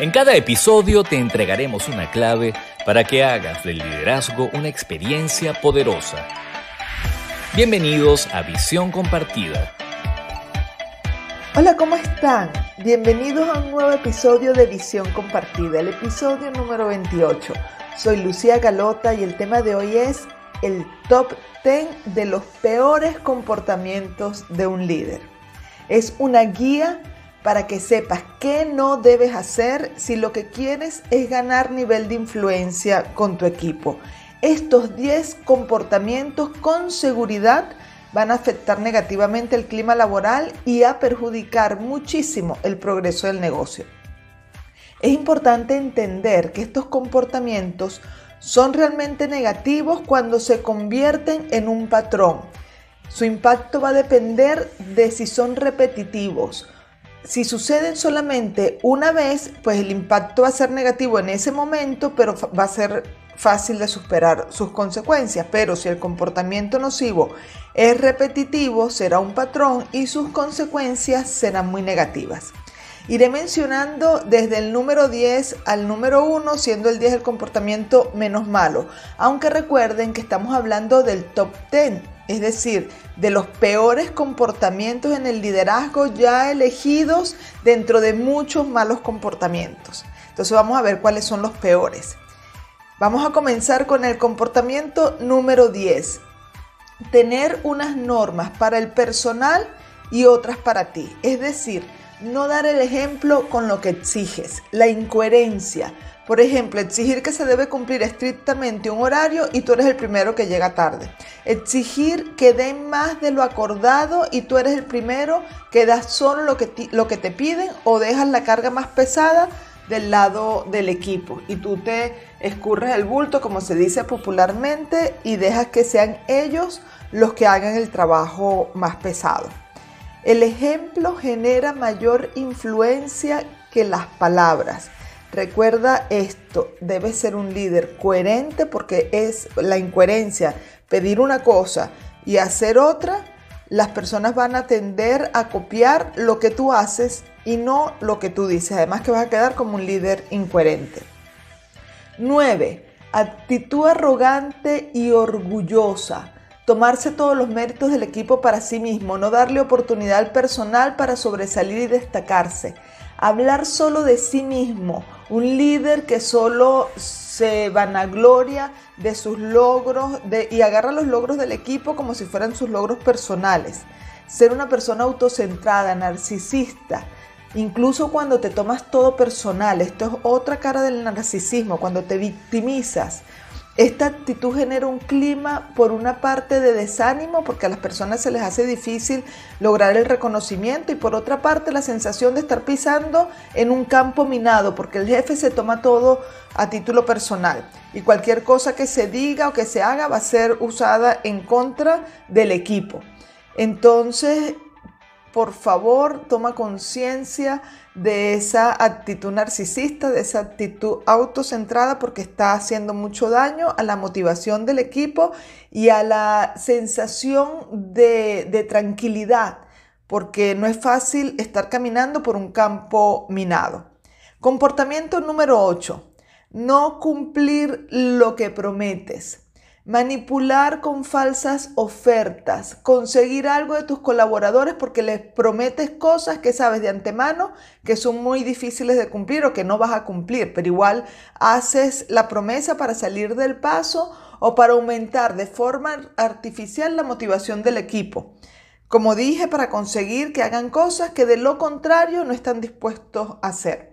En cada episodio te entregaremos una clave para que hagas del liderazgo una experiencia poderosa. Bienvenidos a Visión Compartida. Hola, ¿cómo están? Bienvenidos a un nuevo episodio de Visión Compartida, el episodio número 28. Soy Lucía Galota y el tema de hoy es el top 10 de los peores comportamientos de un líder. Es una guía para que sepas qué no debes hacer si lo que quieres es ganar nivel de influencia con tu equipo. Estos 10 comportamientos con seguridad van a afectar negativamente el clima laboral y a perjudicar muchísimo el progreso del negocio. Es importante entender que estos comportamientos son realmente negativos cuando se convierten en un patrón. Su impacto va a depender de si son repetitivos, si suceden solamente una vez, pues el impacto va a ser negativo en ese momento, pero va a ser fácil de superar sus consecuencias. Pero si el comportamiento nocivo es repetitivo, será un patrón y sus consecuencias serán muy negativas. Iré mencionando desde el número 10 al número 1, siendo el 10 el comportamiento menos malo, aunque recuerden que estamos hablando del top 10, es decir, de los peores comportamientos en el liderazgo ya elegidos dentro de muchos malos comportamientos. Entonces vamos a ver cuáles son los peores. Vamos a comenzar con el comportamiento número 10. Tener unas normas para el personal y otras para ti. Es decir, no dar el ejemplo con lo que exiges, la incoherencia. Por ejemplo, exigir que se debe cumplir estrictamente un horario y tú eres el primero que llega tarde. Exigir que den más de lo acordado y tú eres el primero que das solo lo que, lo que te piden o dejas la carga más pesada del lado del equipo y tú te escurres el bulto, como se dice popularmente, y dejas que sean ellos los que hagan el trabajo más pesado. El ejemplo genera mayor influencia que las palabras. Recuerda esto, debes ser un líder coherente porque es la incoherencia, pedir una cosa y hacer otra, las personas van a tender a copiar lo que tú haces y no lo que tú dices. Además que vas a quedar como un líder incoherente. 9. Actitud arrogante y orgullosa tomarse todos los méritos del equipo para sí mismo, no darle oportunidad al personal para sobresalir y destacarse, hablar solo de sí mismo, un líder que solo se vanagloria de sus logros y agarra los logros del equipo como si fueran sus logros personales, ser una persona autocentrada, narcisista, Incluso cuando te tomas todo personal, esto es otra cara del narcisismo, cuando te victimizas, esta actitud genera un clima, por una parte, de desánimo, porque a las personas se les hace difícil lograr el reconocimiento, y por otra parte, la sensación de estar pisando en un campo minado, porque el jefe se toma todo a título personal, y cualquier cosa que se diga o que se haga va a ser usada en contra del equipo. Entonces, por favor, toma conciencia de esa actitud narcisista, de esa actitud autocentrada, porque está haciendo mucho daño a la motivación del equipo y a la sensación de, tranquilidad, porque no es fácil estar caminando por un campo minado. Comportamiento número 8. No cumplir lo que prometes manipular con falsas ofertas, conseguir algo de tus colaboradores porque les prometes cosas que sabes de antemano que son muy difíciles de cumplir o que no vas a cumplir, pero igual haces la promesa para salir del paso o para aumentar de forma artificial la motivación del equipo. Como dije, para conseguir que hagan cosas que de lo contrario no están dispuestos a hacer.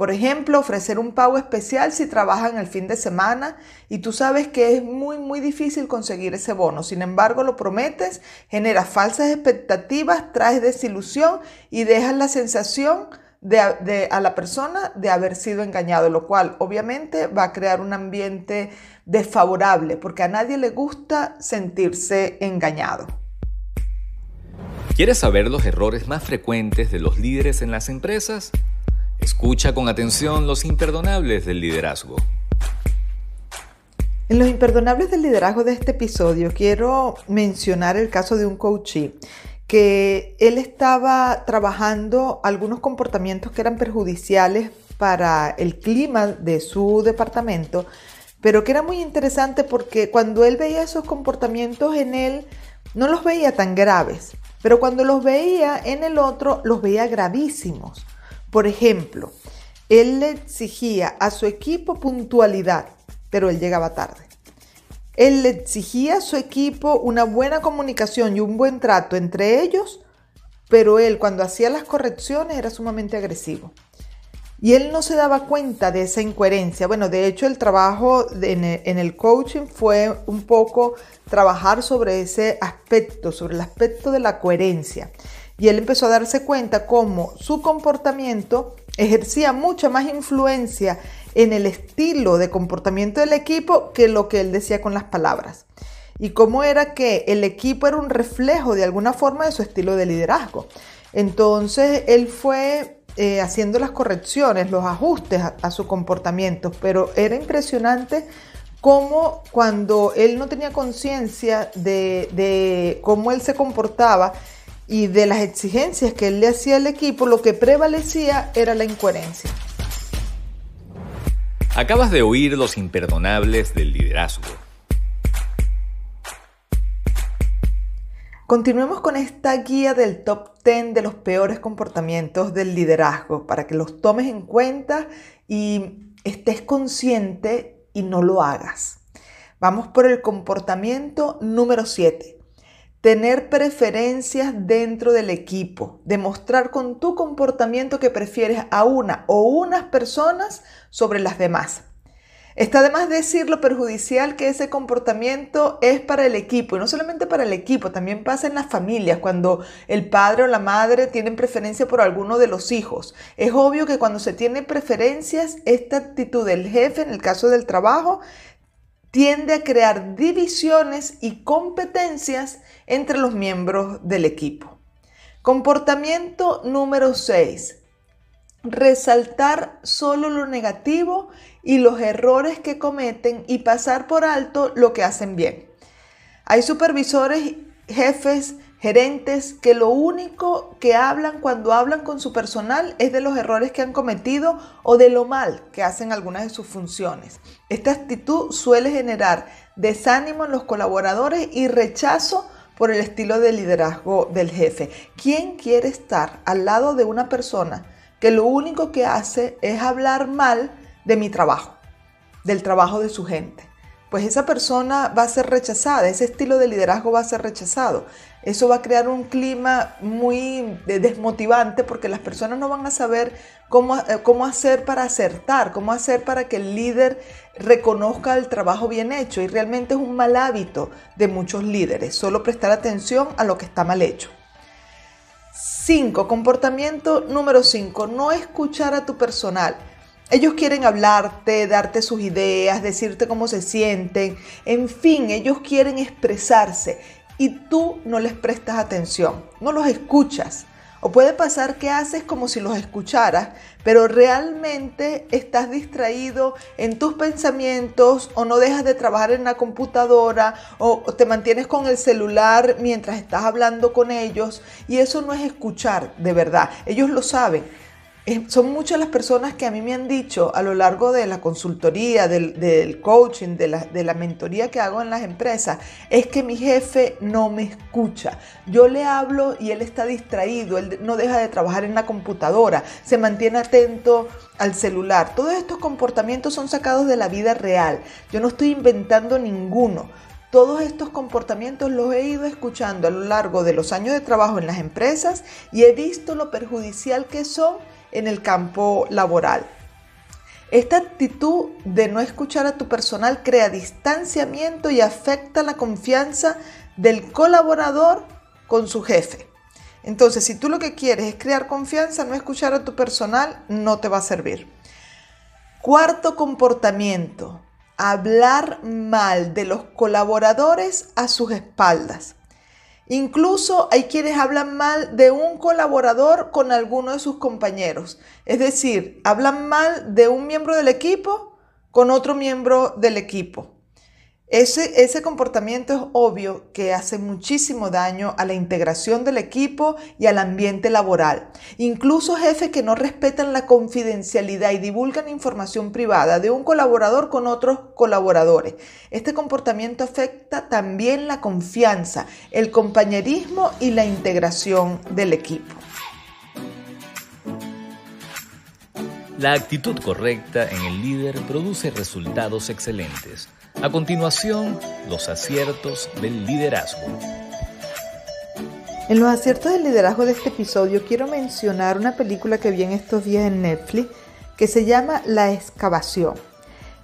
Por ejemplo, ofrecer un pago especial si trabajan el fin de semana y tú sabes que es muy, muy difícil conseguir ese bono. Sin embargo, lo prometes, generas falsas expectativas, traes desilusión y dejas la sensación de, a la persona de haber sido engañado, lo cual obviamente va a crear un ambiente desfavorable porque a nadie le gusta sentirse engañado. ¿Quieres saber los errores más frecuentes de los líderes en las empresas? Escucha con atención los imperdonables del liderazgo. En los imperdonables del liderazgo de este episodio quiero mencionar el caso de un coachee que él estaba trabajando algunos comportamientos que eran perjudiciales para el clima de su departamento, pero que era muy interesante porque cuando él veía esos comportamientos en él, no los veía tan graves, pero cuando los veía en el otro, los veía gravísimos. Por ejemplo, él le exigía a su equipo puntualidad, pero él llegaba tarde. Él le exigía a su equipo una buena comunicación y un buen trato entre ellos, pero él cuando hacía las correcciones era sumamente agresivo. Y él no se daba cuenta de esa incoherencia. Bueno, de hecho el trabajo en el coaching fue un poco trabajar sobre ese aspecto, sobre el aspecto de la coherencia. Y él empezó a darse cuenta cómo su comportamiento ejercía mucha más influencia en el estilo de comportamiento del equipo que lo que él decía con las palabras. Y cómo era que el equipo era un reflejo de alguna forma de su estilo de liderazgo. Entonces él fue eh, haciendo las correcciones, los ajustes a, su comportamiento, pero era impresionante cómo cuando él no tenía conciencia de, cómo él se comportaba y de las exigencias que él le hacía al equipo, lo que prevalecía era la incoherencia. Acabas de oír los imperdonables del liderazgo. Continuemos con esta guía del top 10 de los peores comportamientos del liderazgo para que los tomes en cuenta y estés consciente y no lo hagas. Vamos por el comportamiento número 7. Tener preferencias dentro del equipo. Demostrar con tu comportamiento que prefieres a una o unas personas sobre las demás. Está de más decir lo perjudicial que ese comportamiento es para el equipo, y no solamente para el equipo, también pasa en las familias, cuando el padre o la madre tienen preferencia por alguno de los hijos. Es obvio que cuando se tiene preferencias, esta actitud del jefe, en el caso del trabajo, tiende a crear divisiones y competencias entre los miembros del equipo. Comportamiento número 6 resaltar solo lo negativo y los errores que cometen y pasar por alto lo que hacen bien. Hay supervisores, jefes, gerentes que lo único que hablan cuando hablan con su personal es de los errores que han cometido o de lo mal que hacen algunas de sus funciones. Esta actitud suele generar desánimo en los colaboradores y rechazo por el estilo de liderazgo del jefe. ¿Quién quiere estar al lado de una persona que lo único que hace es hablar mal de mi trabajo, del trabajo de su gente. Pues esa persona va a ser rechazada, ese estilo de liderazgo va a ser rechazado. Eso va a crear un clima muy desmotivante porque las personas no van a saber cómo, eh, cómo hacer para acertar, cómo hacer para que el líder reconozca el trabajo bien hecho. Y realmente es un mal hábito de muchos líderes, solo prestar atención a lo que está mal hecho. 5. Comportamiento número 5. No escuchar a tu personal. Ellos quieren hablarte, darte sus ideas, decirte cómo se sienten. En fin, ellos quieren expresarse y tú no les prestas atención, no los escuchas. O puede pasar que haces como si los escucharas, pero realmente estás distraído en tus pensamientos o no dejas de trabajar en la computadora o te mantienes con el celular mientras estás hablando con ellos y eso no es escuchar de verdad. Ellos lo saben son muchas las personas que a mí me han dicho a lo largo de la consultoría, del, coaching, de la, de la, mentoría que hago en las empresas, es que mi jefe no me escucha. Yo le hablo y él está distraído, él no deja de trabajar en la computadora, se mantiene atento al celular. Todos estos comportamientos son sacados de la vida real. Yo no estoy inventando ninguno. Todos estos comportamientos los he ido escuchando a lo largo de los años de trabajo en las empresas y he visto lo perjudicial que son en el campo laboral. Esta actitud de no escuchar a tu personal crea distanciamiento y afecta la confianza del colaborador con su jefe. Entonces, si tú lo que quieres es crear confianza, no escuchar a tu personal no te va a servir. Cuarto comportamiento, hablar mal de los colaboradores a sus espaldas. Incluso hay quienes hablan mal de un colaborador con alguno de sus compañeros. Es decir, hablan mal de un miembro del equipo con otro miembro del equipo. Ese, comportamiento es obvio que hace muchísimo daño a la integración del equipo y al ambiente laboral. Incluso jefes que no respetan la confidencialidad y divulgan información privada de un colaborador con otros colaboradores. Este comportamiento afecta también la confianza, el compañerismo y la integración del equipo. La actitud correcta en el líder produce resultados excelentes. A continuación, los aciertos del liderazgo. En los aciertos del liderazgo de este episodio quiero mencionar una película que vi en estos días en Netflix que se llama La excavación.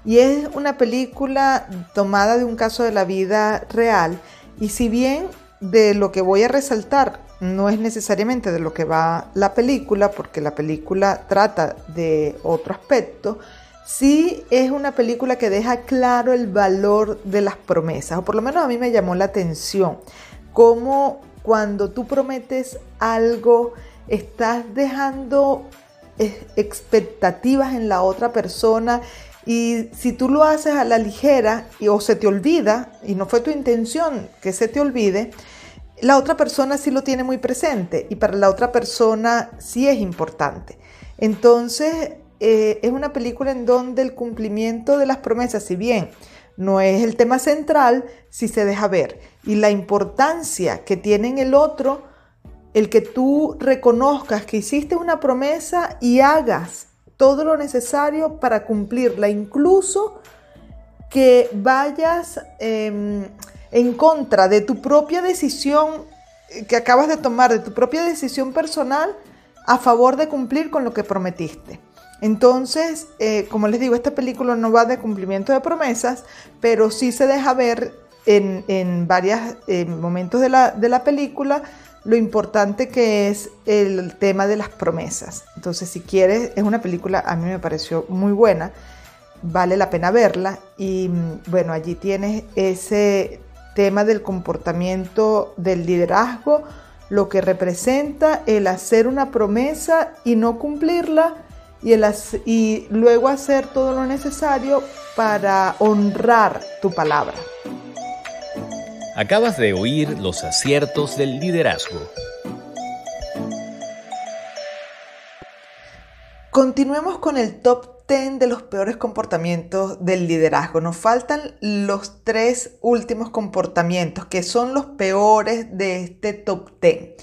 Y es una película tomada de un caso de la vida real. Y si bien de lo que voy a resaltar no es necesariamente de lo que va la película, porque la película trata de otro aspecto, sí es una película que deja claro el valor de las promesas, o por lo menos a mí me llamó la atención, cómo cuando tú prometes algo, estás dejando eh, expectativas en la otra persona y si tú lo haces a la ligera o se te olvida, y no fue tu intención que se te olvide, la otra persona sí lo tiene muy presente y para la otra persona sí es importante. Entonces, eh, es una película en donde el cumplimiento de las promesas, si bien no es el tema central, sí se deja ver. Y la importancia que tiene en el otro, el que tú reconozcas que hiciste una promesa y hagas todo lo necesario para cumplirla, incluso que vayas... Em, en contra de tu propia decisión que acabas de tomar, de tu propia decisión personal, a favor de cumplir con lo que prometiste. Entonces, eh, como les digo, esta película no va de cumplimiento de promesas, pero sí se deja ver en, varios momentos de la, de la película lo importante que es el tema de las promesas. Entonces, si quieres, es una película, a mí me pareció muy buena, vale la pena verla y mm, bueno, allí tienes ese tema del comportamiento del liderazgo, lo que representa el hacer una promesa y no cumplirla y, el, y luego hacer todo lo necesario para honrar tu palabra. Acabas de oír los aciertos del liderazgo. Continuemos con el top de los peores comportamientos del liderazgo. Nos faltan los tres últimos comportamientos que son los peores de este top 10.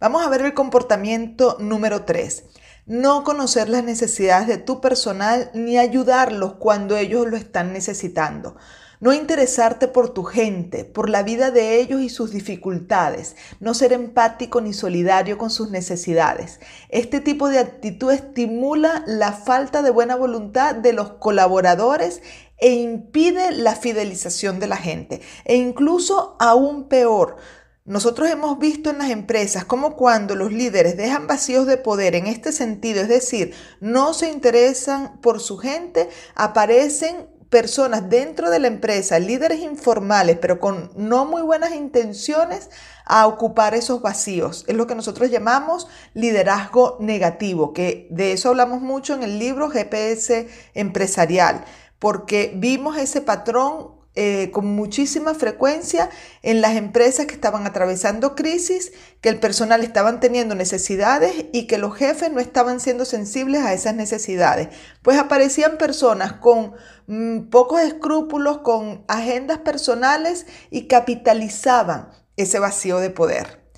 Vamos a ver el comportamiento número 3. No conocer las necesidades de tu personal ni ayudarlos cuando ellos lo están necesitando no interesarte por tu gente, por la vida de ellos y sus dificultades, no ser empático ni solidario con sus necesidades. Este tipo de actitud estimula la falta de buena voluntad de los colaboradores e impide la fidelización de la gente. E incluso aún peor, nosotros hemos visto en las empresas cómo cuando los líderes dejan vacíos de poder en este sentido, es decir, no se interesan por su gente, aparecen personas dentro de la empresa, líderes informales, pero con no muy buenas intenciones, a ocupar esos vacíos. Es lo que nosotros llamamos liderazgo negativo, que de eso hablamos mucho en el libro GPS empresarial, porque vimos ese patrón eh, con muchísima frecuencia en las empresas que estaban atravesando crisis, que el personal estaban teniendo necesidades y que los jefes no estaban siendo sensibles a esas necesidades. Pues aparecían personas con mm, pocos escrúpulos, con agendas personales y capitalizaban ese vacío de poder.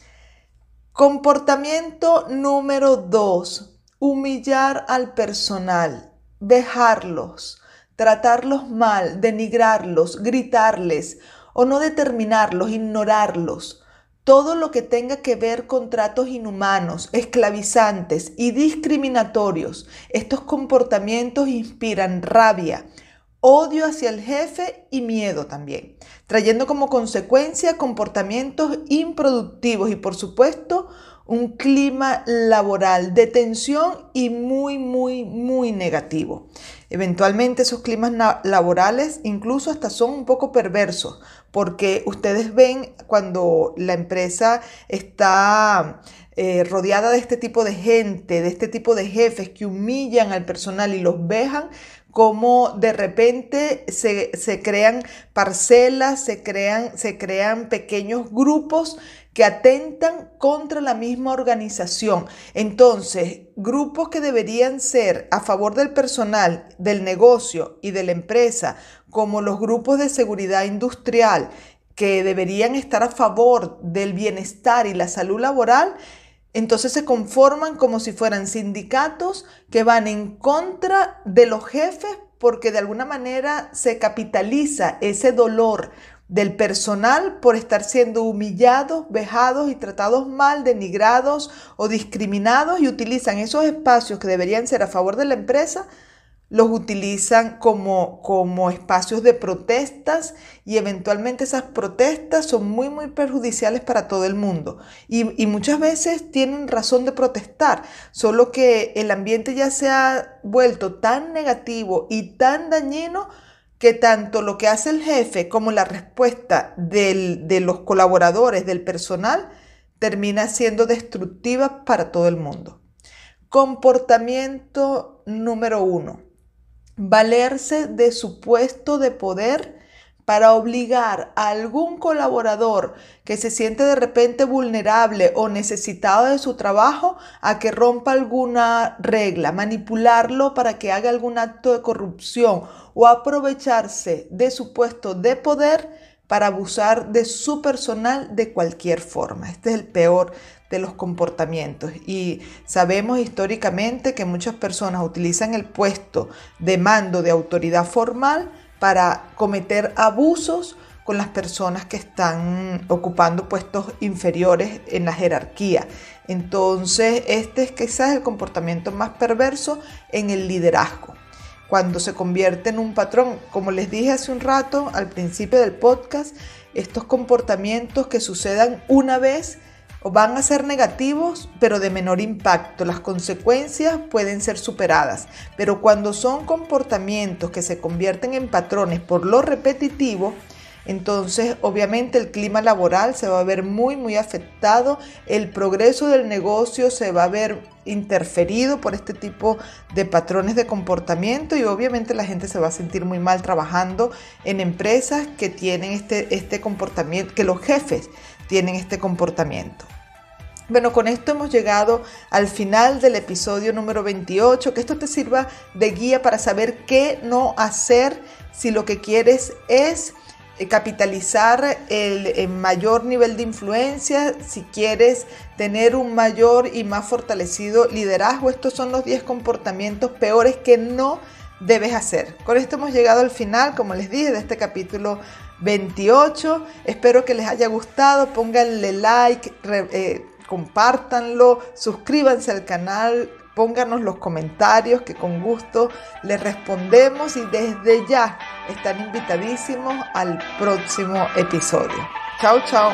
Comportamiento número dos, humillar al personal, dejarlos tratarlos mal, denigrarlos, gritarles o no determinarlos, ignorarlos. Todo lo que tenga que ver con tratos inhumanos, esclavizantes y discriminatorios, estos comportamientos inspiran rabia, odio hacia el jefe y miedo también, trayendo como consecuencia comportamientos improductivos y por supuesto un clima laboral de tensión y muy, muy, muy negativo. Eventualmente esos climas laborales incluso hasta son un poco perversos, porque ustedes ven cuando la empresa está eh, rodeada de este tipo de gente, de este tipo de jefes que humillan al personal y los vejan, como de repente se, se crean parcelas se crean, se crean pequeños grupos que atentan contra la misma organización. Entonces, grupos que deberían ser a favor del personal, del negocio y de la empresa, como los grupos de seguridad industrial, que deberían estar a favor del bienestar y la salud laboral, entonces se conforman como si fueran sindicatos que van en contra de los jefes porque de alguna manera se capitaliza ese dolor del personal por estar siendo humillados, vejados y tratados mal, denigrados o discriminados y utilizan esos espacios que deberían ser a favor de la empresa los utilizan como, como espacios de protestas y eventualmente esas protestas son muy, muy perjudiciales para todo el mundo. Y, y, muchas veces tienen razón de protestar, solo que el ambiente ya se ha vuelto tan negativo y tan dañino que tanto lo que hace el jefe como la respuesta del, de los colaboradores, del personal, termina siendo destructiva para todo el mundo. Comportamiento número uno valerse de su puesto de poder para obligar a algún colaborador que se siente de repente vulnerable o necesitado de su trabajo a que rompa alguna regla, manipularlo para que haga algún acto de corrupción o aprovecharse de su puesto de poder para abusar de su personal de cualquier forma. Este es el peor de los comportamientos. Y sabemos históricamente que muchas personas utilizan el puesto de mando de autoridad formal para cometer abusos con las personas que están ocupando puestos inferiores en la jerarquía. Entonces, este es quizás el comportamiento más perverso en el liderazgo. Cuando se convierte en un patrón, como les dije hace un rato al principio del podcast, estos comportamientos que sucedan una vez van a ser negativos, pero de menor impacto. Las consecuencias pueden ser superadas, pero cuando son comportamientos que se convierten en patrones por lo repetitivo, entonces obviamente el clima laboral se va a ver muy, muy afectado, el progreso del negocio se va a ver interferido por este tipo de patrones de comportamiento y obviamente la gente se va a sentir muy mal trabajando en empresas que tienen este, este comportamiento, que los jefes tienen este comportamiento. Bueno, con esto hemos llegado al final del episodio número 28. Que esto te sirva de guía para saber qué no hacer si lo que quieres es eh, capitalizar el, mayor nivel de influencia, si quieres tener un mayor y más fortalecido liderazgo. Estos son los 10 comportamientos peores que no debes hacer. Con esto hemos llegado al final, como les dije, de este capítulo 28. Espero que les haya gustado. Pónganle like. Eh, compártanlo, suscríbanse al canal, pónganos los comentarios que con gusto les respondemos y desde ya están invitadísimos al próximo episodio. Chao, chao.